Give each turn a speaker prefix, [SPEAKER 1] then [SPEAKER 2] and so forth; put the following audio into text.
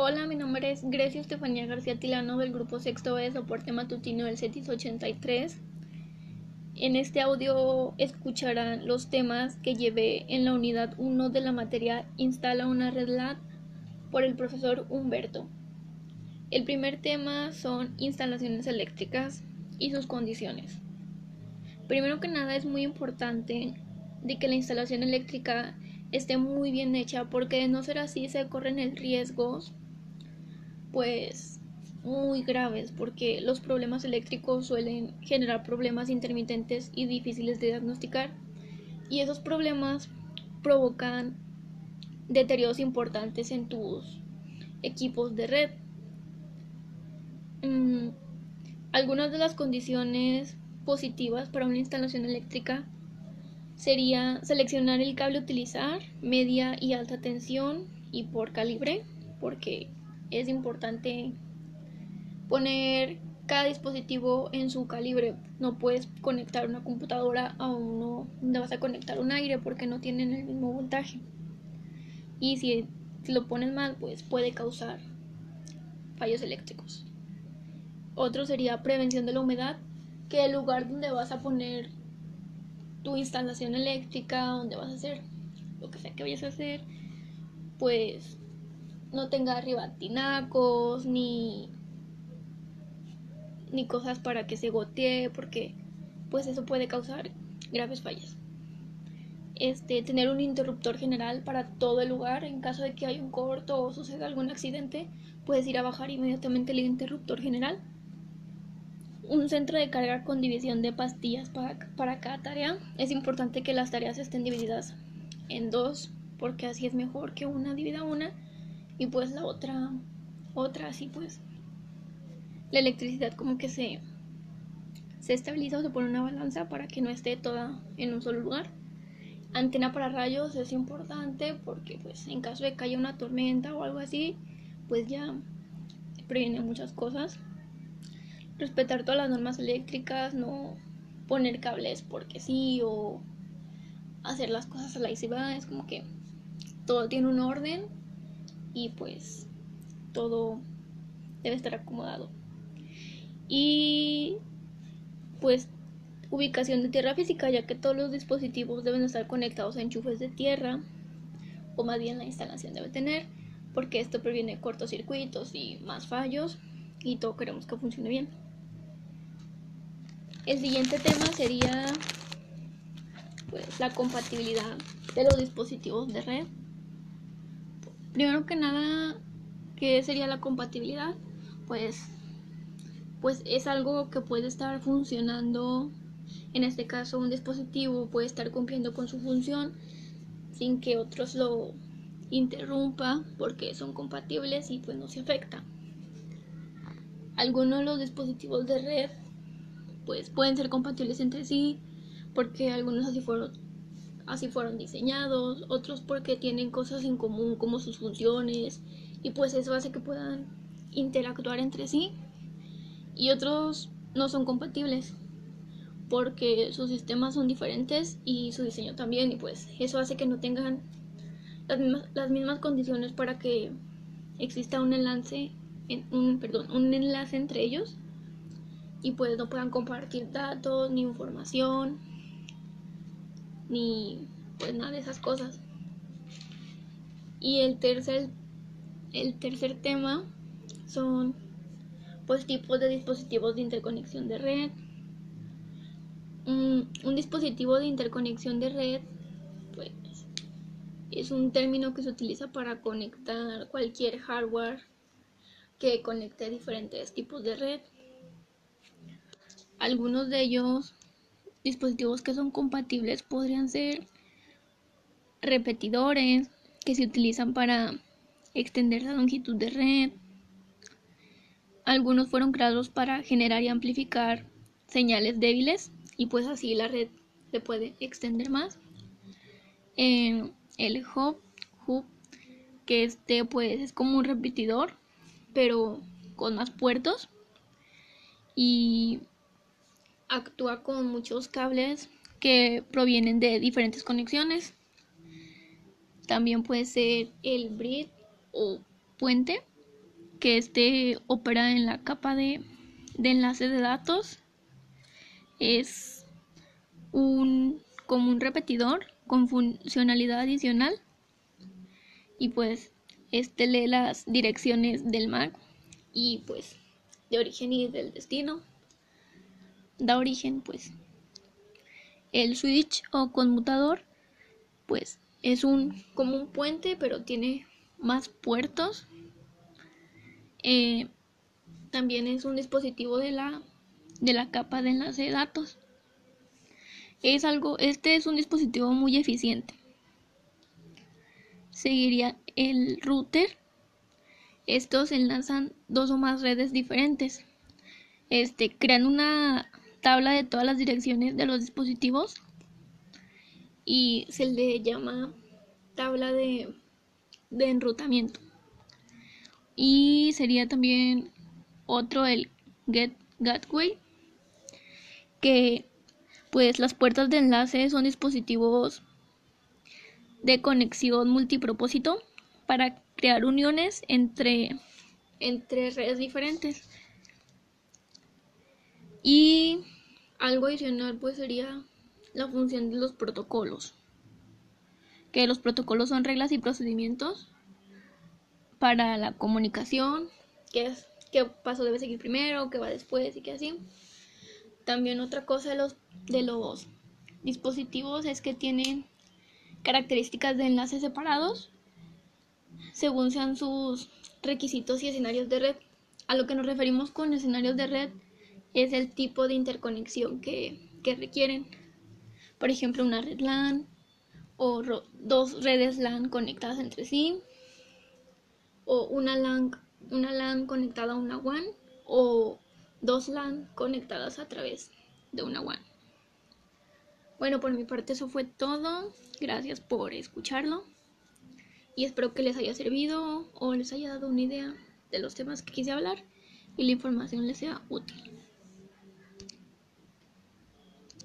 [SPEAKER 1] Hola, mi nombre es Grecia Estefanía García Tilano del grupo Sexto B de Soporte Matutino del CETIS 83. En este audio escucharán los temas que llevé en la unidad 1 de la materia Instala una red LAN por el profesor Humberto. El primer tema son instalaciones eléctricas y sus condiciones. Primero que nada es muy importante de que la instalación eléctrica esté muy bien hecha porque de no ser así se corren el riesgo pues muy graves porque los problemas eléctricos suelen generar problemas intermitentes y difíciles de diagnosticar y esos problemas provocan deterioros importantes en tus equipos de red. Mm, algunas de las condiciones positivas para una instalación eléctrica sería seleccionar el cable a utilizar, media y alta tensión y por calibre, porque es importante poner cada dispositivo en su calibre. No puedes conectar una computadora a uno donde vas a conectar un aire porque no tienen el mismo voltaje. Y si, lo pones mal, pues puede causar fallos eléctricos. Otro sería prevención de la humedad, que el lugar donde vas a poner tu instalación eléctrica, donde vas a hacer lo que sea que vayas a hacer, pues no tenga arriba tinacos ni ni cosas para que se gotee porque pues eso puede causar graves fallas. Este, tener un interruptor general para todo el lugar en caso de que haya un corto o suceda algún accidente, puedes ir a bajar inmediatamente el interruptor general. Un centro de carga con división de pastillas para, para cada tarea. Es importante que las tareas estén divididas en dos porque así es mejor que una divida una y pues la otra, otra así pues la electricidad como que se, se estabiliza o se pone una balanza para que no esté toda en un solo lugar. Antena para rayos es importante porque pues en caso de que haya una tormenta o algo así, pues ya previene muchas cosas. Respetar todas las normas eléctricas, no poner cables porque sí o hacer las cosas a la va es como que todo tiene un orden y pues todo debe estar acomodado. Y pues ubicación de tierra física, ya que todos los dispositivos deben estar conectados a enchufes de tierra, o más bien la instalación debe tener, porque esto previene cortocircuitos y más fallos, y todo queremos que funcione bien. El siguiente tema sería pues la compatibilidad de los dispositivos de red. Primero que nada, ¿qué sería la compatibilidad? Pues, pues es algo que puede estar funcionando, en este caso un dispositivo puede estar cumpliendo con su función sin que otros lo interrumpa porque son compatibles y pues no se afecta. Algunos de los dispositivos de red pues pueden ser compatibles entre sí porque algunos así fueron así fueron diseñados, otros porque tienen cosas en común como sus funciones y pues eso hace que puedan interactuar entre sí y otros no son compatibles porque sus sistemas son diferentes y su diseño también y pues eso hace que no tengan las mismas, condiciones para que exista un enlace un, perdón, un enlace entre ellos y pues no puedan compartir datos ni información ni pues nada de esas cosas. Y el tercer, el tercer tema son pues tipos de dispositivos de interconexión de red. Un, un dispositivo de interconexión de red pues es un término que se utiliza para conectar cualquier hardware que conecte diferentes tipos de red. Algunos de ellos dispositivos que son compatibles podrían ser repetidores que se utilizan para extender la longitud de red. Algunos fueron creados para generar y amplificar señales débiles y pues así la red se puede extender más. el hub, hub, que este pues es como un repetidor pero con más puertos y actúa con muchos cables que provienen de diferentes conexiones. También puede ser el bridge o puente, que este opera en la capa de, de enlace de datos. Es un como un repetidor con funcionalidad adicional y pues este lee las direcciones del MAC y pues de origen y del destino da origen pues el switch o conmutador pues es un como un puente pero tiene más puertos. Eh, también es un dispositivo de la de la capa de enlace de datos. Es algo este es un dispositivo muy eficiente. Seguiría el router. Estos enlazan dos o más redes diferentes. Este crean una tabla de todas las direcciones de los dispositivos y se le llama tabla de, enrutamiento. Y sería también otro el Get Gateway, que pues las puertas de enlace son dispositivos de conexión multipropósito para crear uniones entre, entre redes diferentes. Y algo adicional pues sería la función de los protocolos. Que los protocolos son reglas y procedimientos para la comunicación, que es qué paso debe seguir primero, qué va después y qué así. También otra cosa de los, de los dispositivos es que tienen características de enlaces separados según sean sus requisitos y escenarios de red. A lo que nos referimos con escenarios de red es el tipo de interconexión que, requieren. Por ejemplo, una red LAN o dos redes LAN conectadas entre sí o una LAN, una LAN conectada a una WAN o dos LAN conectadas a través de una WAN. Bueno, por mi parte eso fue todo. Gracias por escucharlo y espero que les haya servido o les haya dado una idea de los temas que quise hablar y la información les sea útil.